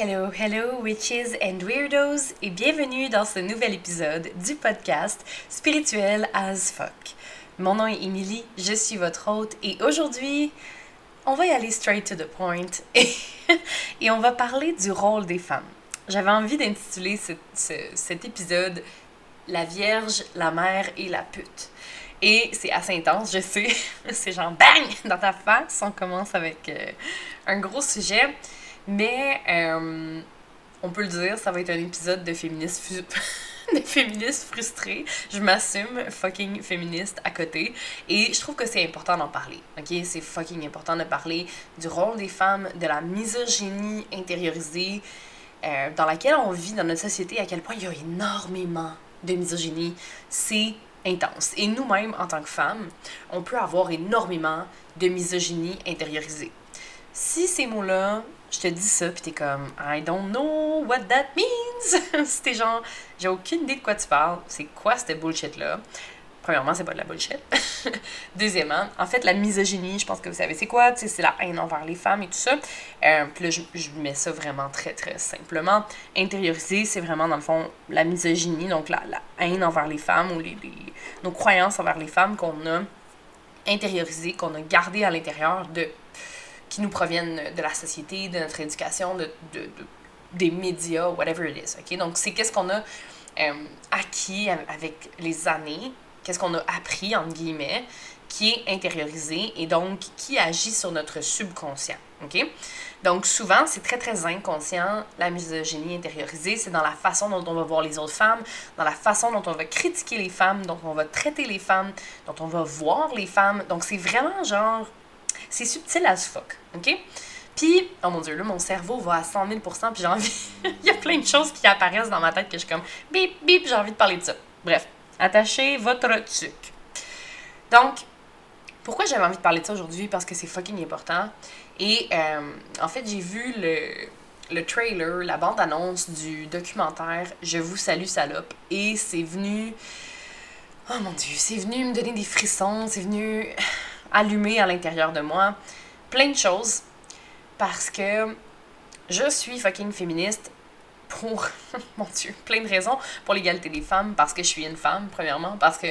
Hello, hello, witches and weirdos, et bienvenue dans ce nouvel épisode du podcast Spirituel as fuck. Mon nom est Emily, je suis votre hôte, et aujourd'hui, on va y aller straight to the point et, on va parler du rôle des femmes. J'avais envie d'intituler cet épisode La Vierge, la Mère et la Pute. Et c'est assez intense, je sais. c'est genre bang dans ta face. On commence avec euh, un gros sujet. Mais euh, on peut le dire, ça va être un épisode de féministes, de féministes frustrés. Je m'assume fucking féministe à côté. Et je trouve que c'est important d'en parler. Ok? C'est fucking important de parler du rôle des femmes, de la misogynie intériorisée euh, dans laquelle on vit dans notre société, à quel point il y a énormément de misogynie. C'est intense. Et nous-mêmes, en tant que femmes, on peut avoir énormément de misogynie intériorisée. Si ces mots-là, je te dis ça, puis t'es comme I don't know what that means. C'était genre, j'ai aucune idée de quoi tu parles. C'est quoi cette bullshit-là? Premièrement, c'est pas de la bullshit. Deuxièmement, en fait, la misogynie, je pense que vous savez c'est quoi, tu sais, c'est la haine envers les femmes et tout ça. Euh, là, je, mets ça vraiment très, très simplement. Intérioriser, c'est vraiment, dans le fond, la misogynie, donc la, haine envers les femmes ou nos croyances envers les femmes qu'on a intériorisées, qu'on a gardées à l'intérieur de qui nous proviennent de la société, de notre éducation, de, de, de des médias, whatever it is. Okay? Donc, c'est qu'est-ce qu'on a euh, acquis avec les années qu'est-ce qu'on a appris, entre guillemets, qui est intériorisé et donc qui agit sur notre subconscient. OK? Donc, souvent, c'est très, très inconscient, la misogynie intériorisée. C'est dans la façon dont on va voir les autres femmes, dans la façon dont on va critiquer les femmes, dont on va traiter les femmes, dont on va voir les femmes. Donc, c'est vraiment genre. C'est subtil as fuck. OK? Puis, oh mon dieu, là, mon cerveau va à 100 000% puis j'ai envie. Il y a plein de choses qui apparaissent dans ma tête que je suis comme bip, bip, j'ai envie de parler de ça. Bref. Attachez votre tuc. Donc, pourquoi j'avais envie de parler de ça aujourd'hui? Parce que c'est fucking important. Et euh, en fait, j'ai vu le, le trailer, la bande-annonce du documentaire Je vous salue, salope. Et c'est venu. Oh mon dieu, c'est venu me donner des frissons, c'est venu allumer à l'intérieur de moi plein de choses. Parce que je suis fucking féministe pour, mon Dieu, plein de raisons. Pour l'égalité des femmes, parce que je suis une femme, premièrement, parce que,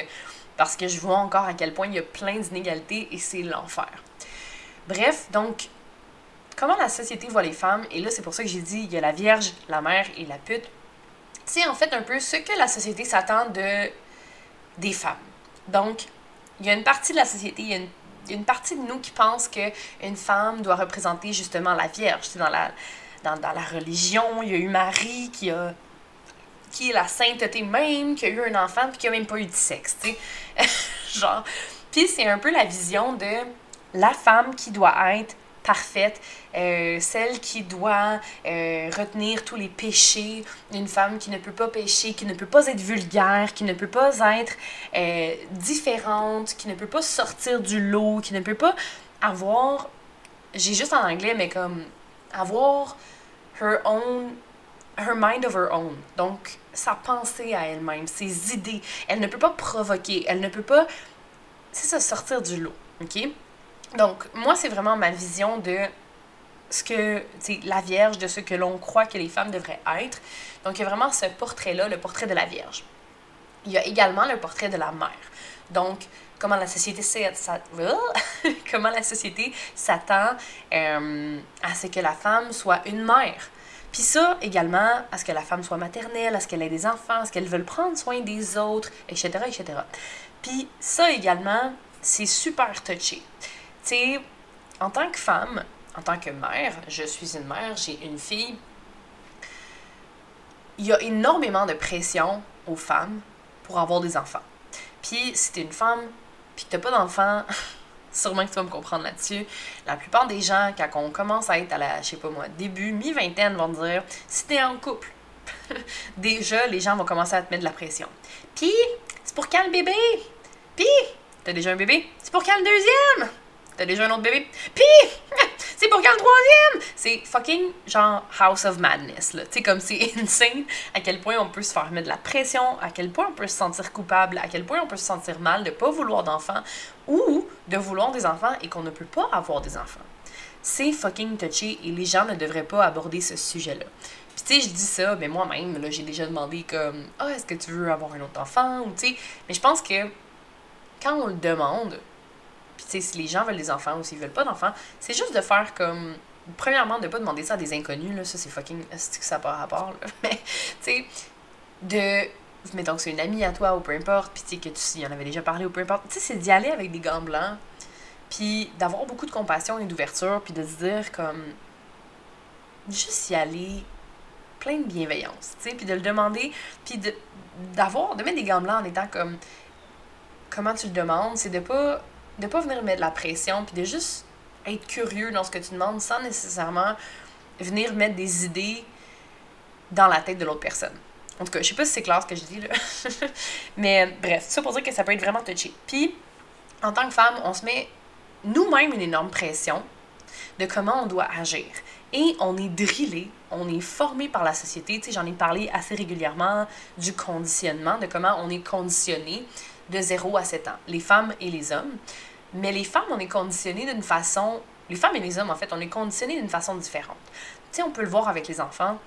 parce que je vois encore à quel point il y a plein d'inégalités et c'est l'enfer. Bref, donc, comment la société voit les femmes, et là c'est pour ça que j'ai dit, il y a la vierge, la mère et la pute, c'est en fait un peu ce que la société s'attend de des femmes. Donc, il y a une partie de la société, il y a une, une partie de nous qui pense qu'une femme doit représenter justement la vierge. Dans, la religion. Il y a eu Marie qui a qui est la sainteté même, qui a eu un enfant, puis qui a même pas eu de sexe, tu sais. Genre. Puis c'est un peu la vision de la femme qui doit être parfaite, euh, celle qui doit euh, retenir tous les péchés, une femme qui ne peut pas pécher, qui ne peut pas être vulgaire, qui ne peut pas être euh, différente, qui ne peut pas sortir du lot, qui ne peut pas avoir, j'ai juste en anglais, mais comme avoir her own her mind of her own. Donc, sa pensée à elle-même, ses idées. Elle ne peut pas provoquer, elle ne peut pas, c'est ça, sortir du lot, OK? Donc, moi, c'est vraiment ma vision de ce que, la Vierge, de ce que l'on croit que les femmes devraient être. Donc, il y a vraiment ce portrait-là, le portrait de la Vierge. Il y a également le portrait de la mère. Donc, comment la société comment la société s'attend euh, à ce que la femme soit une mère. Puis ça également, à ce que la femme soit maternelle, à ce qu'elle ait des enfants, à ce qu'elle veuille prendre soin des autres, etc., etc. Puis ça également, c'est super touché. Sais, en tant que femme, en tant que mère, je suis une mère, j'ai une fille, il y a énormément de pression aux femmes pour avoir des enfants. Puis si t'es une femme, puis que t'as pas d'enfant, sûrement que tu vas me comprendre là-dessus. La plupart des gens, quand on commence à être à la, je sais pas moi, début, mi-vingtaine, vont dire si t'es en couple, déjà, les gens vont commencer à te mettre de la pression. Puis, c'est pour quand le bébé? Puis, t'as déjà un bébé? C'est pour quand le deuxième? T'as déjà un autre bébé? Puis, c'est pour quand le troisième? C'est fucking genre House of Madness, là. Tu sais, comme c'est insane à quel point on peut se faire mettre de la pression, à quel point on peut se sentir coupable, à quel point on peut se sentir mal de pas vouloir d'enfants ou de vouloir des enfants et qu'on ne peut pas avoir des enfants. c'est fucking touché et les gens ne devraient pas aborder ce sujet-là. Puis tu sais, je dis ça, mais moi-même, là, j'ai déjà demandé comme « Ah, est-ce que tu veux avoir un autre enfant? » ou tu sais, mais je pense que quand on le demande, sais, si les gens veulent des enfants ou s'ils veulent pas d'enfants, c'est juste de faire comme premièrement, de pas demander ça à des inconnus, là, ça c'est fucking. C'est que ça n'a pas rapport, là. Mais, tu sais, de. Mettons que c'est une amie à toi ou peu importe, puis tu sais, que tu y en avais déjà parlé ou peu importe. Tu sais, c'est d'y aller avec des gants blancs, puis d'avoir beaucoup de compassion et d'ouverture, puis de se dire comme. Juste y aller plein de bienveillance, tu sais, puis de le demander, puis de d'avoir, de mettre des gants blancs en étant comme. Comment tu le demandes, c'est de pas de pas venir mettre de la pression, puis de juste être curieux dans ce que tu demandes sans nécessairement venir mettre des idées dans la tête de l'autre personne. En tout cas, je sais pas si c'est clair ce que je dis là. Mais bref, ça pour dire que ça peut être vraiment touché. Puis, en tant que femme, on se met nous-mêmes une énorme pression de comment on doit agir. Et on est drillé, on est formé par la société. Tu sais, j'en ai parlé assez régulièrement du conditionnement, de comment on est conditionné de 0 à 7 ans, les femmes et les hommes. Mais les femmes, on est conditionnées d'une façon. Les femmes et les hommes, en fait, on est conditionnés d'une façon différente. Tu sais, on peut le voir avec les enfants.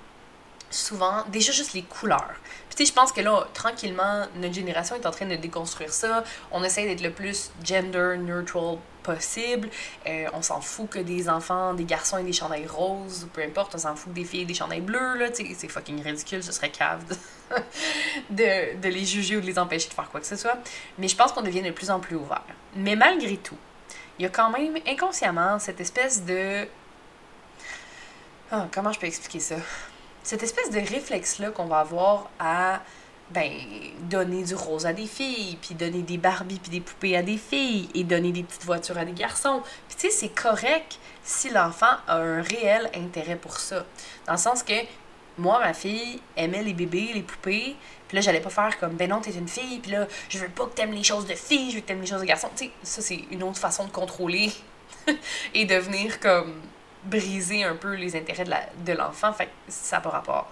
Souvent, déjà juste les couleurs. Puis tu sais, je pense que là, tranquillement, notre génération est en train de déconstruire ça. On essaie d'être le plus gender neutral possible. Euh, on s'en fout que des enfants, des garçons et des chandails roses, peu importe, on s'en fout que des filles et des chandails bleus, là, tu sais, c'est fucking ridicule, ce serait cave de, de, les juger ou de les empêcher de faire quoi que ce soit. Mais je pense qu'on devient de plus en plus ouvert. Mais malgré tout, il y a quand même inconsciemment cette espèce de... Oh, comment je peux expliquer ça? Cette espèce de réflexe-là qu'on va avoir à ben, donner du rose à des filles, puis donner des Barbies puis des poupées à des filles, et donner des petites voitures à des garçons. Puis tu sais, c'est correct si l'enfant a un réel intérêt pour ça. Dans le sens que moi, ma fille aimait les bébés, les poupées, puis là, j'allais pas faire comme, ben non, t'es une fille, puis là, je veux pas que t'aimes les choses de filles, je veux que t'aimes les choses de garçons. Tu sais, ça, c'est une autre façon de contrôler et de venir comme briser un peu les intérêts de l'enfant. fait ça n'a pas rapport.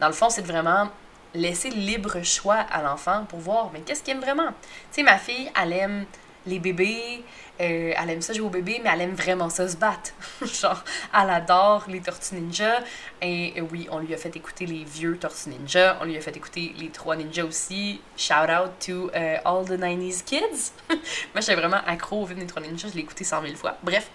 Dans le fond, c'est vraiment laisser libre choix à l'enfant pour voir, mais qu'est-ce qu'il aime vraiment? Tu sais, ma fille, elle aime les bébés, euh, elle aime ça jouer aux bébés, mais elle aime vraiment ça se battre. Genre, elle adore les Tortues Ninja. Et euh, oui, on lui a fait écouter les vieux Tortues Ninja. On lui a fait écouter les trois ninjas aussi. Shout out to uh, all the 90s kids. Moi, j'étais vraiment accro au film des trois ninjas. Je l'ai écouté 100 000 fois. Bref,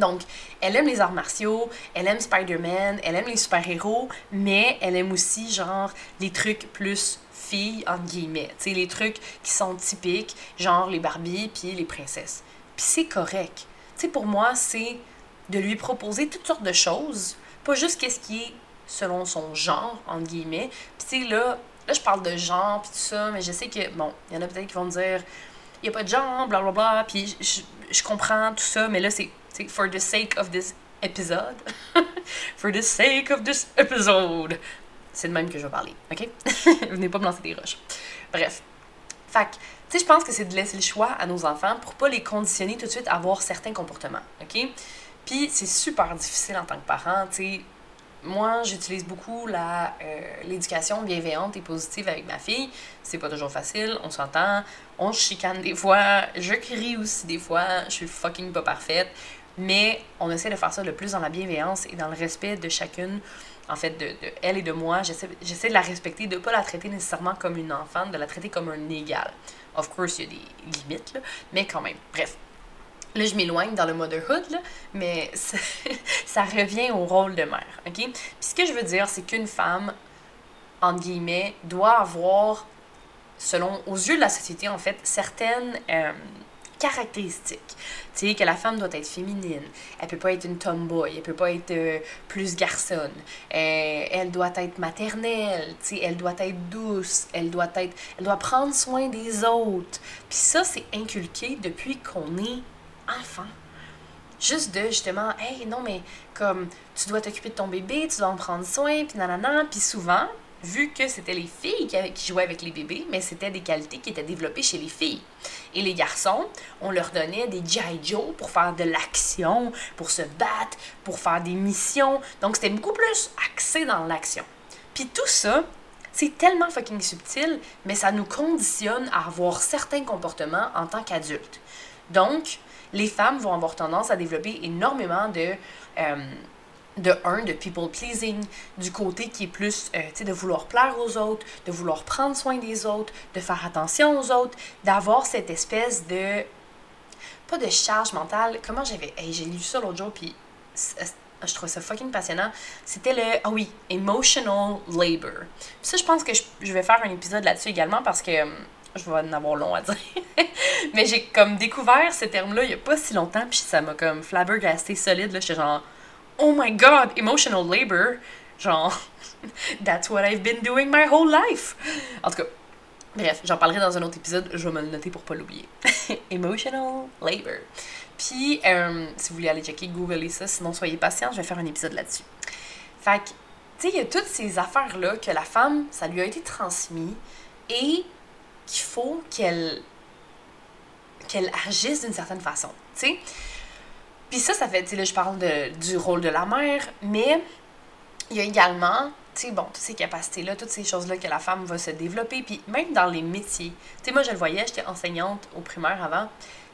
donc, elle aime les arts martiaux, elle aime Spider-Man, elle aime les super-héros, mais elle aime aussi, genre, les trucs plus filles, entre guillemets. Tu sais, les trucs qui sont typiques, genre les Barbies puis les princesses. Puis c'est correct. Tu sais, pour moi, c'est de lui proposer toutes sortes de choses, pas juste qu'est-ce qui est selon son genre, entre guillemets. Puis tu sais, là, là, je parle de genre puis tout ça, mais je sais que, bon, il y en a peut-être qui vont me dire, il n'y a pas de genre, blablabla, bla, bla, puis je comprends tout ça, mais là, c'est for the sake of this episode. for the sake of this episode. C'est de même que je vais parler, ok? Venez pas me lancer des roches. Bref. Fait tu sais, je pense que c'est de laisser le choix à nos enfants pour pas les conditionner tout de suite à avoir certains comportements, ok? Puis c'est super difficile en tant que parent, tu sais. Moi, j'utilise beaucoup la euh, l'éducation bienveillante et positive avec ma fille. C'est pas toujours facile, on s'entend, on chicane des fois, je crie aussi des fois, je suis fucking pas parfaite. Mais on essaie de faire ça le plus dans la bienveillance et dans le respect de chacune, en fait, de, elle et de moi. J'essaie de la respecter, de ne pas la traiter nécessairement comme une enfant, de la traiter comme un égal. Of course, il y a des limites, mais quand même. Bref. Là, je m'éloigne dans le motherhood, là, mais ça, ça, revient au rôle de mère, OK? Puis ce que je veux dire, c'est qu'une femme, entre guillemets, doit avoir, selon, aux yeux de la société, en fait, certaines... Euh, caractéristiques. Tu sais, que la femme doit être féminine. Elle peut pas être une tomboy. Elle peut pas être euh, plus garçonne. Euh, elle doit être maternelle. Tu sais, elle doit être douce. Elle doit être... Elle doit prendre soin des autres. Puis ça, c'est inculqué depuis qu'on est enfant. Juste de, justement, hey, non, mais comme, tu dois t'occuper de ton bébé, tu dois en prendre soin, puis nanana. Puis souvent, vu que c'était les filles qui, jouaient avec les bébés, mais c'était des qualités qui étaient développées chez les filles. Et les garçons, on leur donnait des G.I. Joe pour faire de l'action, pour se battre, pour faire des missions. Donc c'était beaucoup plus axé dans l'action. Puis tout ça, c'est tellement fucking subtil, mais ça nous conditionne à avoir certains comportements en tant qu'adultes. Donc, les femmes vont avoir tendance à développer énormément de... Euh, de un, de people pleasing, du côté qui est plus, euh, tu sais, de vouloir plaire aux autres, de vouloir prendre soin des autres, de faire attention aux autres, d'avoir cette espèce de, pas de charge mentale, comment j'avais, j'ai lu ça l'autre jour, puis je trouve ça fucking passionnant, c'était le, ah oui, emotional labor. ça, je pense que je, vais faire un épisode là-dessus également parce que hum, je vais en avoir long à dire. Mais j'ai comme découvert ce terme-là il y a pas si longtemps, puis ça m'a comme flabbergasté solide, là, j'étais genre oh my god, emotional labor. Genre, that's what I've been doing my whole life. En tout cas, bref, j'en parlerai dans un autre épisode, je vais me le noter pour pas l'oublier. emotional labor. Puis, euh, si vous voulez aller checker, googlez ça, sinon soyez patient, je vais faire un épisode là-dessus. Fait que, tu sais, il y a toutes ces affaires-là que la femme, ça lui a été transmis et qu'il faut qu'elle qu'elle agisse d'une certaine façon, tu sais. Puis ça, ça fait, tu sais, là, je parle de, du rôle de la mère, mais il y a également, tu sais, bon, toutes ces capacités-là, toutes ces choses-là que la femme va se développer, puis même dans les métiers. Tu sais, moi, je le voyais, j'étais enseignante au primaire avant,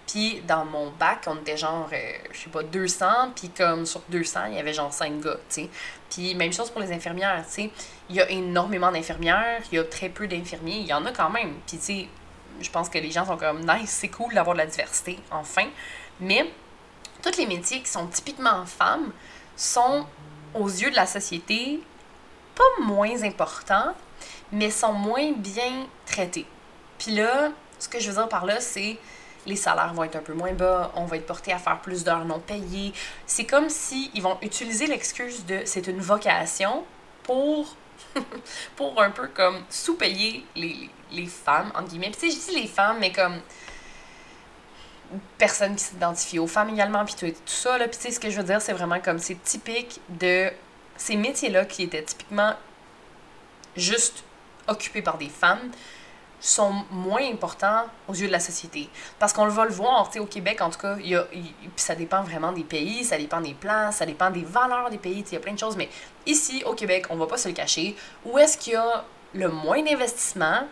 puis dans mon bac, on était genre, euh, je sais pas, 200, puis comme sur 200, il y avait genre 5 gars, tu sais. Puis même chose pour les infirmières, tu sais. Il y a énormément d'infirmières, il y a très peu d'infirmiers, il y en a quand même. Puis tu sais, je pense que les gens sont comme, nice, c'est cool d'avoir de la diversité, enfin. Mais tous les métiers qui sont typiquement femmes sont, aux yeux de la société, pas moins importants, mais sont moins bien traités. Puis là, ce que je veux dire par là, c'est les salaires vont être un peu moins bas, on va être porté à faire plus d'heures non payées. C'est comme si ils vont utiliser l'excuse de c'est une vocation pour pour un peu comme sous-payer les, les femmes, entre guillemets. Puis tu je dis les femmes, mais comme personne qui s'identifie aux femmes également, puis tout, tout ça. Là. Puis tu sais, ce que je veux dire, c'est vraiment comme c'est typique de ces métiers-là qui étaient typiquement juste occupés par des femmes sont moins importants aux yeux de la société. Parce qu'on va le voir, tu sais, au Québec, en tout cas, y a, ça dépend vraiment des pays, ça dépend des plans, ça dépend des valeurs des pays, il y a plein de choses, mais ici, au Québec, on va pas se le cacher, où est-ce qu'il y a le moins d'investissement,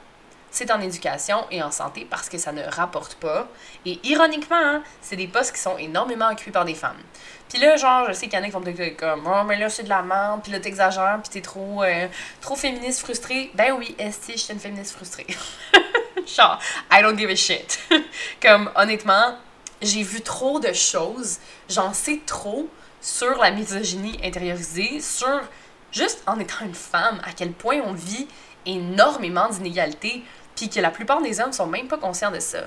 c'est en éducation et en santé parce que ça ne rapporte pas. Et ironiquement, hein, c'est des postes qui sont énormément occupés par des femmes. Puis là, genre, je sais qu'il y en a qui vont dire comme Oh, mais là, c'est de la merde, puis là, t'exagères, puis t'es trop, euh, trop féministe frustrée. Ben oui, que je suis une féministe frustrée? genre, I don't give a shit. comme, honnêtement, j'ai vu trop de choses, j'en sais trop sur la misogynie intériorisée, sur juste en étant une femme, à quel point on vit énormément d'inégalités puis que la plupart des hommes sont même pas conscients de ça.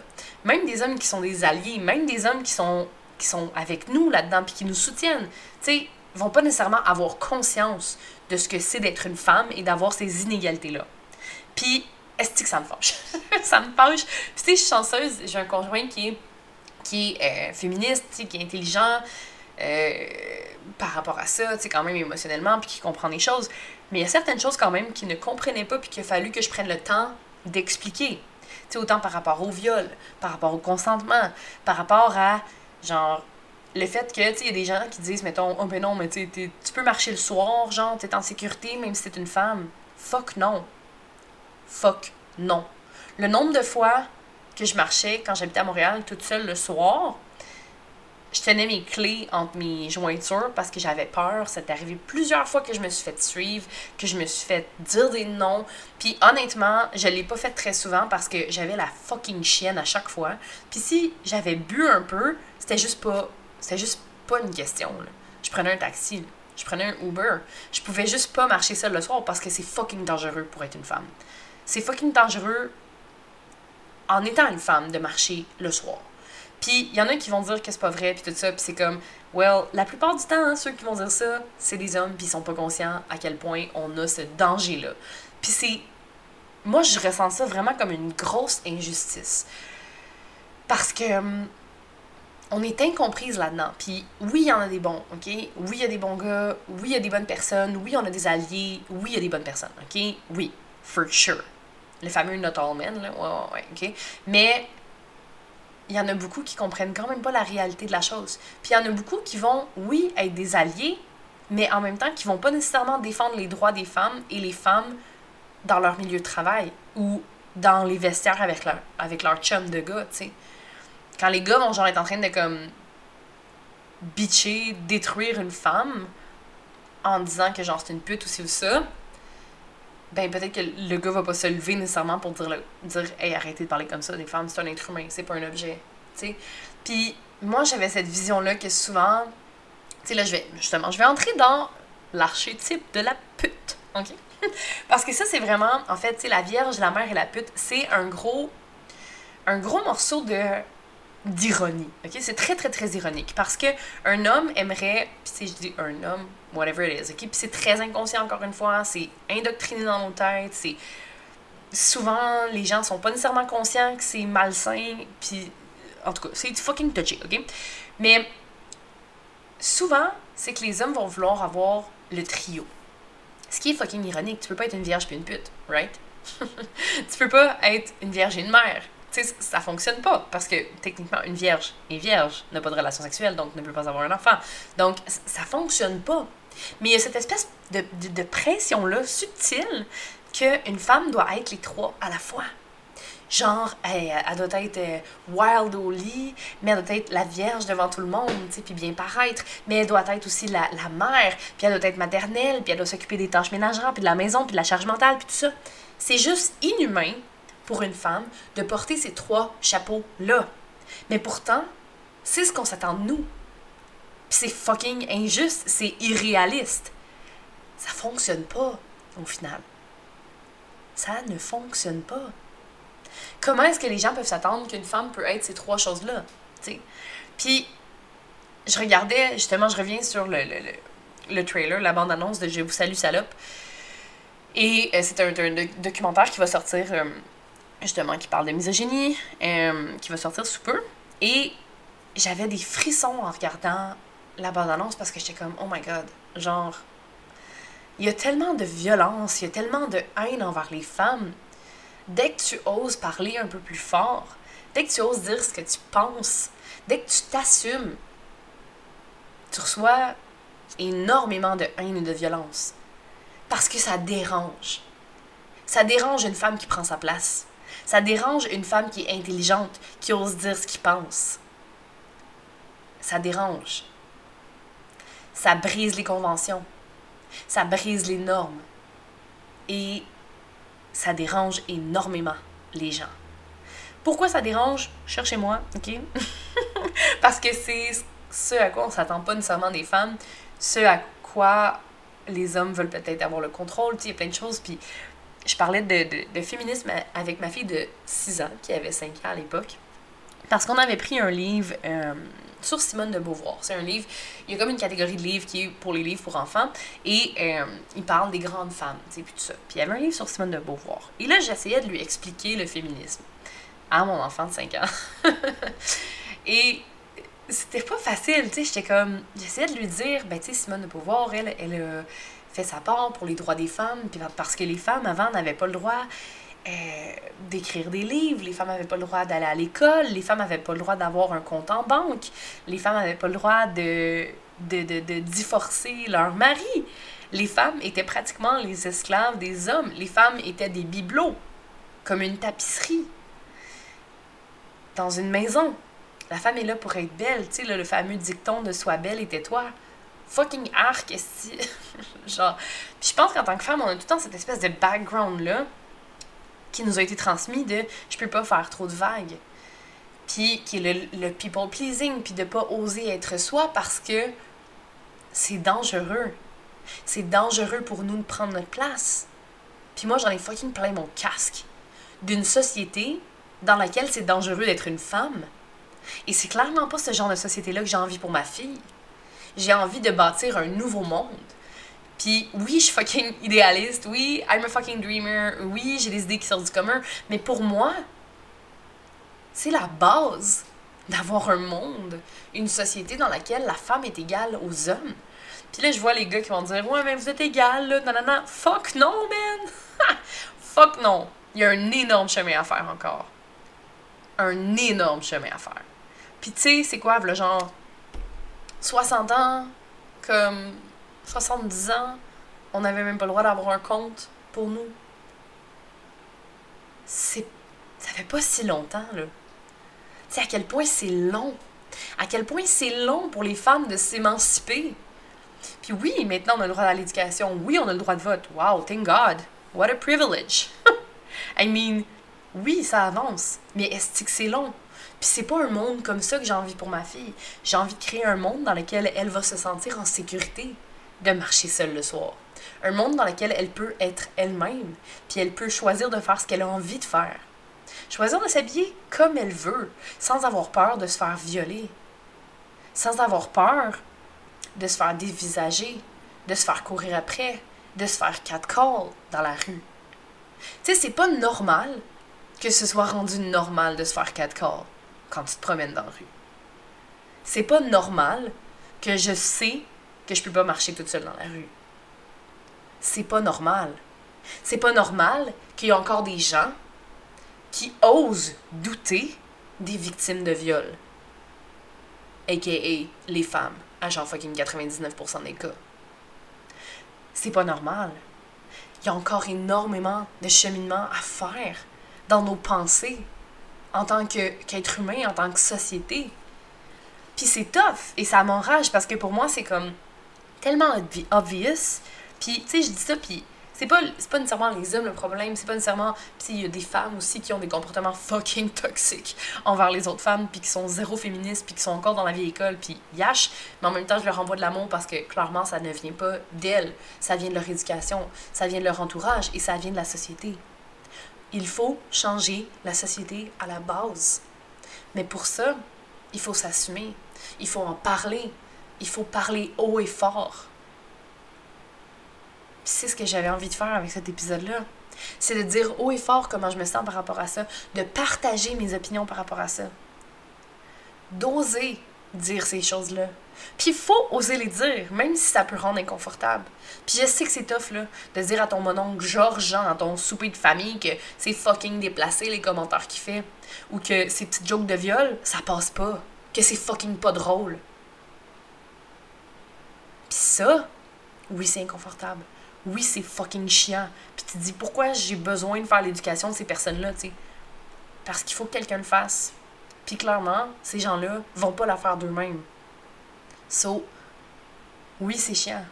Même des hommes qui sont des alliés, même des hommes qui sont, qui sont avec nous là-dedans, puis qui nous soutiennent, tu sais, vont pas nécessairement avoir conscience de ce que c'est d'être une femme et d'avoir ces inégalités-là. Puis, est-ce que ça me fâche? ça me fâche. Tu sais, je suis chanceuse, j'ai un conjoint qui est, qui est euh, féministe, qui est intelligent euh, par rapport à ça, tu sais, quand même émotionnellement, puis qui comprend des choses. Mais il y a certaines choses quand même qu'il ne comprenait pas, puis qu'il a fallu que je prenne le temps d'expliquer. Tu autant par rapport au viol, par rapport au consentement, par rapport à, genre, le fait que, tu sais, il y a des gens qui disent, mettons, oh ben non, mais tu tu peux marcher le soir, genre, t'es en sécurité même si t'es une femme. Fuck non. Fuck non. Le nombre de fois que je marchais quand j'habitais à Montréal toute seule le soir, je tenais mes clés entre mes jointures parce que j'avais peur. C'est arrivé plusieurs fois que je me suis fait suivre, que je me suis fait dire des noms. Puis honnêtement, je l'ai pas fait très souvent parce que j'avais la fucking chienne à chaque fois. Puis si j'avais bu un peu, c'était juste pas c'était juste pas une question. Je prenais un taxi, je prenais un Uber. Je pouvais juste pas marcher seule le soir parce que c'est fucking dangereux pour être une femme. C'est fucking dangereux en étant une femme de marcher le soir. Puis il y en a qui vont dire que c'est pas vrai, puis tout ça, puis c'est comme, well, la plupart du temps, hein, ceux qui vont dire ça, c'est des hommes, puis ils sont pas conscients à quel point on a ce danger-là. Puis c'est. Moi, je ressens ça vraiment comme une grosse injustice. Parce que. Hum, on est incomprise là-dedans. Puis oui, il y en a des bons, OK? Oui, il y a des bons gars. Oui, il y a des bonnes personnes. Oui, on a des alliés. Oui, il y a des bonnes personnes, OK? Oui, for sure. Le fameux not all men, là. Ouais, ouais, OK? Mais il y en a beaucoup qui comprennent quand même pas la réalité de la chose. Puis il y en a beaucoup qui vont, oui, être des alliés, mais en même temps qui vont pas nécessairement défendre les droits des femmes et les femmes dans leur milieu de travail ou dans les vestiaires avec leur, avec leur chum de gars, tu sais. quand les gars vont genre être en train de comme bitcher, détruire une femme en disant que genre c'est une pute ou c'est ça, ben peut-être que le gars va pas se lever nécessairement pour dire, le, dire hey, arrêtez de parler comme ça des femmes, c'est un être humain, c'est pas un objet. sais Puis moi, j'avais cette vision-là que souvent, tu sais, là, je vais, justement, je vais entrer dans l'archétype de la pute, ok? Parce que ça, c'est vraiment, en fait, tu sais, la Vierge, la mère et la pute, c'est un gros, un gros morceau de d'ironie. OK? C'est très, très, très ironique. Parce que un homme aimerait, si je dis un homme, whatever it is, OK? Puis c'est très inconscient, encore une fois, c'est indoctriné dans nos têtes, c'est... Souvent, les gens sont pas nécessairement conscients que c'est malsain, puis... En tout cas, c'est fucking touchy, OK? Mais souvent, c'est que les hommes vont vouloir avoir le trio. Ce qui est fucking ironique, tu peux pas être une vierge puis une pute, right? tu peux pas être une vierge et une mère ça fonctionne pas parce que techniquement, une vierge est vierge, n'a pas de relation sexuelle, donc ne peut pas avoir un enfant. Donc, ça fonctionne pas. Mais il y a cette espèce de, de, pression-là subtile qu'une femme doit être les trois à la fois. Genre, elle, doit être euh, wild au lit, mais elle doit être la vierge devant tout le monde, puis bien paraître. Mais elle doit être aussi la mère, puis elle doit être maternelle, puis elle doit s'occuper des tâches ménagères, puis de la maison, puis de la charge mentale, puis tout ça. C'est juste inhumain pour une femme de porter ces trois chapeaux-là. Mais pourtant, c'est ce qu'on s'attend de nous. C'est fucking injuste, c'est irréaliste. Ça fonctionne pas, au final. Ça ne fonctionne pas. Comment est-ce que les gens peuvent s'attendre qu'une femme peut être ces trois choses-là? Puis, je regardais, justement, je reviens sur le, le, trailer, la bande-annonce de Je vous salue, salope. Et euh, c'est un, documentaire qui va sortir euh, justement, qui parle de misogynie, euh, qui va sortir sous peu. Et j'avais des frissons en regardant la bande-annonce parce que j'étais comme, oh my god, genre, il y a tellement de violence, il y a tellement de haine envers les femmes. Dès que tu oses parler un peu plus fort, dès que tu oses dire ce que tu penses, dès que tu t'assumes, tu reçois énormément de haine et de violence. Parce que ça dérange. Ça dérange une femme qui prend sa place. Ça dérange une femme qui est intelligente, qui ose dire ce qu'il pense. Ça dérange. Ça brise les conventions. Ça brise les normes. Et ça dérange énormément les gens. Pourquoi ça dérange? Cherchez-moi, ok? Parce que c'est ce à quoi on s'attend pas nécessairement des femmes, ce à quoi les hommes veulent peut-être avoir le contrôle, il y a plein de choses, puis je parlais de, féminisme avec ma fille de 6 ans, qui avait 5 ans à l'époque, parce qu'on avait pris un livre euh, sur Simone de Beauvoir. C'est un livre, il y a comme une catégorie de livres qui est pour les livres pour enfants, et euh, il parle des grandes femmes, tu sais, puis tout ça. Puis il y avait un livre sur Simone de Beauvoir. Et là, j'essayais de lui expliquer le féminisme à mon enfant de 5 ans. et c'était pas facile, tu sais, j'étais comme, j'essayais de lui dire, ben tu sais, Simone de Beauvoir, elle, elle, elle sa part pour les droits des femmes, parce que les femmes avant n'avaient pas le droit euh, d'écrire des livres, les femmes n'avaient pas le droit d'aller à l'école, les femmes n'avaient pas le droit d'avoir un compte en banque, les femmes n'avaient pas le droit de, de, de, de divorcer leur mari. Les femmes étaient pratiquement les esclaves des hommes. Les femmes étaient des bibelots, comme une tapisserie, dans une maison. La femme est là pour être belle, tu sais, le fameux dicton de Sois belle et tais-toi fucking arc. Genre. Puis je pense qu'en tant que femme, on a tout le temps cette espèce de background-là qui nous a été transmis de je peux pas faire trop de vagues. Puis qui est le, people pleasing, puis de pas oser être soi parce que c'est dangereux. C'est dangereux pour nous de prendre notre place. Puis moi, j'en ai fucking plein mon casque d'une société dans laquelle c'est dangereux d'être une femme. Et c'est clairement pas ce genre de société-là que j'ai envie pour ma fille j'ai envie de bâtir un nouveau monde. Puis oui, je suis fucking idéaliste, oui, I'm a fucking dreamer, oui, j'ai des idées qui sortent du commun, mais pour moi, c'est la base d'avoir un monde, une société dans laquelle la femme est égale aux hommes. Puis là, je vois les gars qui vont dire Ouais, mais vous êtes égal, là, nanana. Fuck non, man! Fuck non! Il y a un énorme chemin à faire encore. Un énorme chemin à faire. Puis tu sais, c'est quoi, le genre 60 ans, comme 70 ans, on n'avait même pas le droit d'avoir un compte pour nous. C'est. Ça fait pas si longtemps, là. Tu sais, à quel point c'est long. À quel point c'est long pour les femmes de s'émanciper. Puis oui, maintenant on a le droit à l'éducation. Oui, on a le droit de vote. Wow, thank God. What a privilege. I mean, oui, ça avance. Mais est-ce que c'est long? Puis c'est pas un monde comme ça que j'ai envie pour ma fille. J'ai envie de créer un monde dans lequel elle va se sentir en sécurité de marcher seule le soir. Un monde dans lequel elle peut être elle-même, puis elle peut choisir de faire ce qu'elle a envie de faire. Choisir de s'habiller comme elle veut, sans avoir peur de se faire violer. Sans avoir peur de se faire dévisager, de se faire courir après, de se faire catcall dans la rue. Tu sais, c'est pas normal que ce soit rendu normal de se faire catcall quand tu te promènes dans la rue. C'est pas normal que je sais que je peux pas marcher toute seule dans la rue. C'est pas normal. C'est pas normal qu'il y ait encore des gens qui osent douter des victimes de viol. AKA les femmes, à genre fucking 99% des cas. C'est pas normal. Il y a encore énormément de cheminement à faire dans nos pensées en tant qu'être humain, en tant que société. Puis c'est tough et ça m'enrage parce que pour moi, c'est comme tellement obvious. Puis, tu sais, je dis ça, puis c'est pas, pas nécessairement les hommes le problème, c'est pas nécessairement. Puis il y a des femmes aussi qui ont des comportements fucking toxiques envers les autres femmes, puis qui sont zéro féministes, puis qui sont encore dans la vieille école, puis yash. Mais en même temps, je leur envoie de l'amour parce que clairement, ça ne vient pas d'elles. Ça vient de leur éducation, ça vient de leur entourage et ça vient de la société. Il faut changer la société à la base. Mais pour ça, il faut s'assumer. Il faut en parler. Il faut parler haut et fort. c'est ce que j'avais envie de faire avec cet épisode-là. C'est de dire haut et fort comment je me sens par rapport à ça, de partager mes opinions par rapport à ça. D'oser dire ces choses-là. Puis il faut oser les dire, même si ça peut rendre inconfortable. Puis je sais que c'est tough, là, de dire à ton mononcle Georges-Jean, à ton souper de famille, que c'est fucking déplacé les commentaires qu'il fait. Ou que ces petites jokes de viol, ça passe pas. Que c'est fucking pas drôle. Puis ça, oui, c'est inconfortable. Oui, c'est fucking chiant. Puis tu te dis, pourquoi j'ai besoin de faire l'éducation de ces personnes-là, tu sais? Parce qu'il faut que quelqu'un le fasse. Puis clairement, ces gens-là vont pas la faire d'eux-mêmes. So, oui, c'est chiant.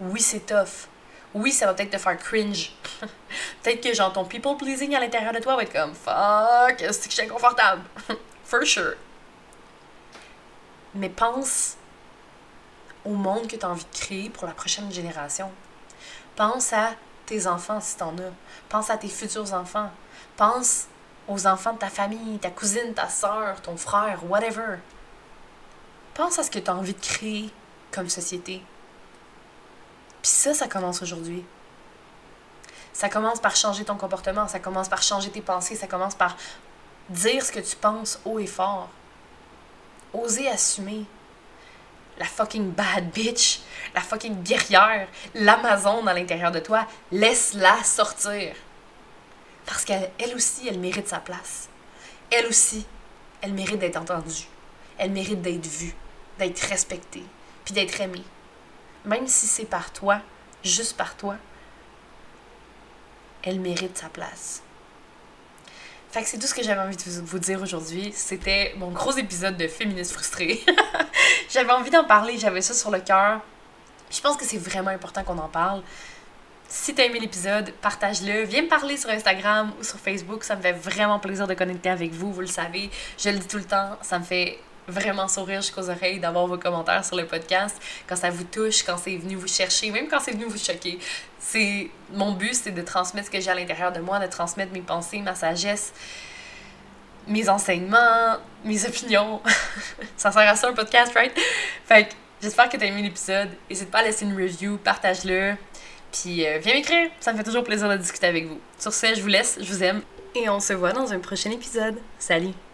Oui, c'est tough. Oui, ça va peut-être te faire cringe. peut-être que genre ton people pleasing à l'intérieur de toi va être comme fuck, c'est que je suis inconfortable? For sure. Mais pense au monde que tu as envie de créer pour la prochaine génération. Pense à tes enfants si t'en as. Pense à tes futurs enfants. Pense aux enfants de ta famille, ta cousine, ta soeur, ton frère, whatever. Pense à ce que tu as envie de créer comme société. Puis ça, ça commence aujourd'hui. Ça commence par changer ton comportement, ça commence par changer tes pensées, ça commence par dire ce que tu penses haut et fort. Oser assumer la fucking bad bitch, la fucking guerrière, l'Amazon à l'intérieur de toi, laisse-la sortir. Parce qu'elle aussi, elle mérite sa place. Elle aussi, elle mérite d'être entendue. Elle mérite d'être vue, d'être respectée, puis d'être aimée. Même si c'est par toi, juste par toi, elle mérite sa place. Fait que c'est tout ce que j'avais envie de vous dire aujourd'hui. C'était mon gros épisode de féministe frustrée. j'avais envie d'en parler, j'avais ça sur le cœur. Je pense que c'est vraiment important qu'on en parle. Si t'as aimé l'épisode, partage-le. Viens me parler sur Instagram ou sur Facebook. Ça me fait vraiment plaisir de connecter avec vous, vous le savez. Je le dis tout le temps, ça me fait vraiment sourire jusqu'aux oreilles d'avoir vos commentaires sur le podcast, quand ça vous touche, quand c'est venu vous chercher, même quand c'est venu vous choquer. C'est mon but, c'est de transmettre ce que j'ai à l'intérieur de moi, de transmettre mes pensées, ma sagesse, mes enseignements, mes opinions. ça sert à ça un podcast, right? Fait que j'espère que tu as aimé l'épisode. N'hésite pas à laisser une review, partage-le. Puis euh, viens m'écrire, ça me fait toujours plaisir de discuter avec vous. Sur ce, je vous laisse, je vous aime et on se voit dans un prochain épisode. Salut!